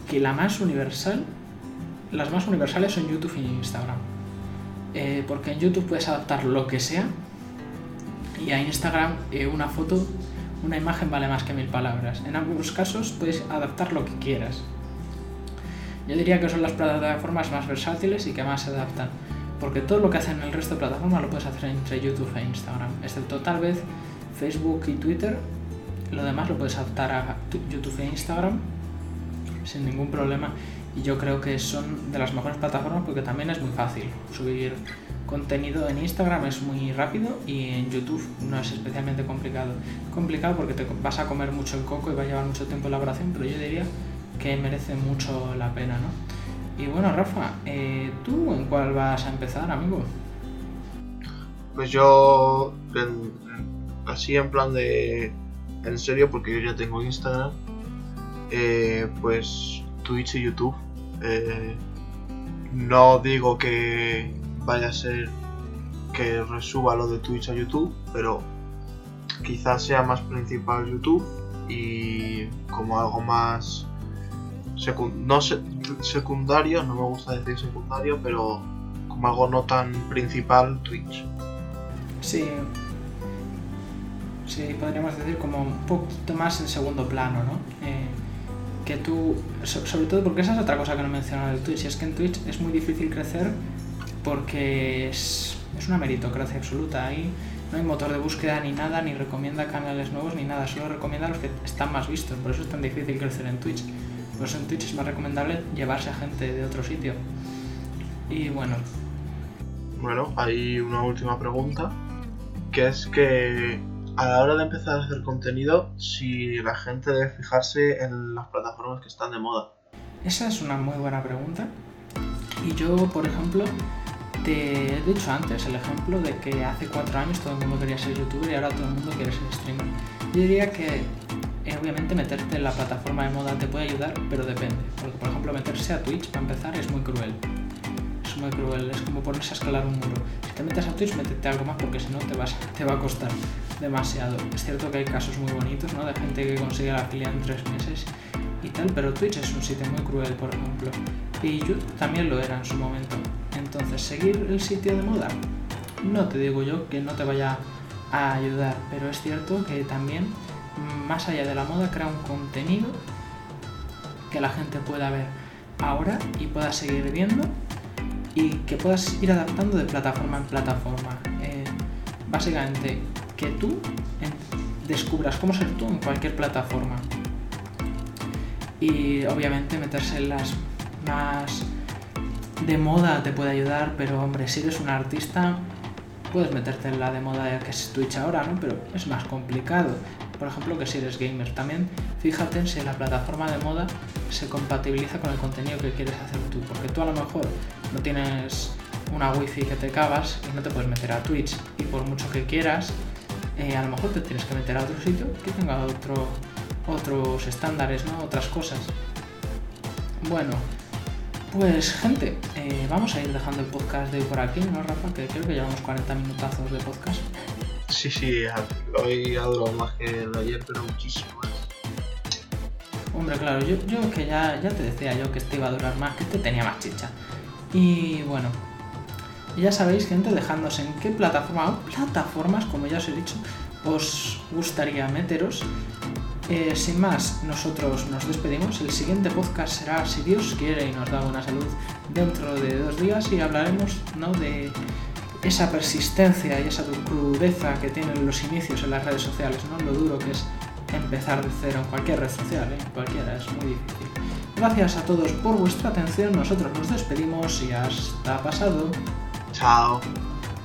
que la más universal, las más universales son YouTube y Instagram. Eh, porque en YouTube puedes adaptar lo que sea y a Instagram eh, una foto, una imagen vale más que mil palabras. En algunos casos puedes adaptar lo que quieras. Yo diría que son las plataformas más versátiles y que más se adaptan porque todo lo que hacen en el resto de plataformas lo puedes hacer entre YouTube e Instagram, excepto tal vez Facebook y Twitter. Lo demás lo puedes adaptar a YouTube e Instagram sin ningún problema. Y yo creo que son de las mejores plataformas porque también es muy fácil. Subir contenido en Instagram es muy rápido y en YouTube no es especialmente complicado. Complicado porque te vas a comer mucho el coco y va a llevar mucho tiempo elaboración, pero yo diría que merece mucho la pena, ¿no? Y bueno, Rafa, eh, ¿tú en cuál vas a empezar, amigo? Pues yo, así en plan de... En serio, porque yo ya tengo Instagram, eh, pues Twitch y YouTube. Eh, no digo que vaya a ser que resuba lo de Twitch a YouTube, pero quizás sea más principal YouTube y como algo más no secundario, no me gusta decir secundario, pero como algo no tan principal, Twitch. Sí. Sí, podríamos decir como un poquito más en segundo plano, ¿no? Eh, que tú, sobre todo porque esa es otra cosa que no he mencionado del Twitch, y es que en Twitch es muy difícil crecer porque es, es una meritocracia absoluta. Ahí no hay motor de búsqueda ni nada, ni recomienda canales nuevos ni nada, solo recomienda los que están más vistos, por eso es tan difícil crecer en Twitch. Por eso en Twitch es más recomendable llevarse a gente de otro sitio. Y bueno. Bueno, hay una última pregunta, que es que a la hora de empezar a hacer contenido, si la gente debe fijarse en las plataformas que están de moda. Esa es una muy buena pregunta. Y yo, por ejemplo, te he dicho antes el ejemplo de que hace cuatro años todo el mundo quería ser youtuber y ahora todo el mundo quiere ser streamer. Yo diría que eh, obviamente meterte en la plataforma de moda te puede ayudar, pero depende. Porque, por ejemplo, meterse a Twitch para empezar es muy cruel. Es muy cruel, es como ponerse a escalar un muro. Si te metes a Twitch, métete algo más porque si no te, vas, te va a costar. demasiado. Es cierto que hay casos muy bonitos, ¿no? De gente que consigue la filia en tres meses y tal, pero Twitch es un sitio muy cruel, por ejemplo. Y YouTube también lo era en su momento. Entonces, seguir el sitio de moda, no te digo yo que no te vaya a ayudar, pero es cierto que también, más allá de la moda, crea un contenido que la gente pueda ver ahora y pueda seguir viendo y que puedas ir adaptando de plataforma en plataforma. Eh, básicamente, que tú descubras cómo ser tú en cualquier plataforma. Y obviamente meterse en las más de moda te puede ayudar, pero hombre, si eres un artista, puedes meterte en la de moda que es Twitch ahora, ¿no? Pero es más complicado. Por ejemplo, que si eres gamer también, fíjate en si la plataforma de moda se compatibiliza con el contenido que quieres hacer tú. Porque tú a lo mejor no tienes una wifi que te cagas y no te puedes meter a Twitch. Y por mucho que quieras, eh, a lo mejor te tienes que meter a otro sitio que tenga otro, otros estándares, ¿no? Otras cosas. Bueno, pues gente, eh, vamos a ir dejando el podcast de hoy por aquí, ¿no, Rafa? Que creo que llevamos 40 minutazos de podcast. Sí, sí, hoy ha durado más que el ayer, pero muchísimo más. Hombre, claro, yo, yo que ya, ya te decía yo que este iba a durar más, que este tenía más chicha. Y bueno, ya sabéis, gente, dejándose en qué plataforma o plataformas, como ya os he dicho, os gustaría meteros eh, sin más, nosotros nos despedimos. El siguiente podcast será, si Dios quiere y nos da buena salud, dentro de dos días y hablaremos ¿no? de esa persistencia y esa crudeza que tienen los inicios en las redes sociales, ¿no? lo duro que es empezar de cero en cualquier red social, ¿eh? cualquiera, es muy difícil. Gracias a todos por vuestra atención, nosotros nos despedimos y hasta pasado. Chao.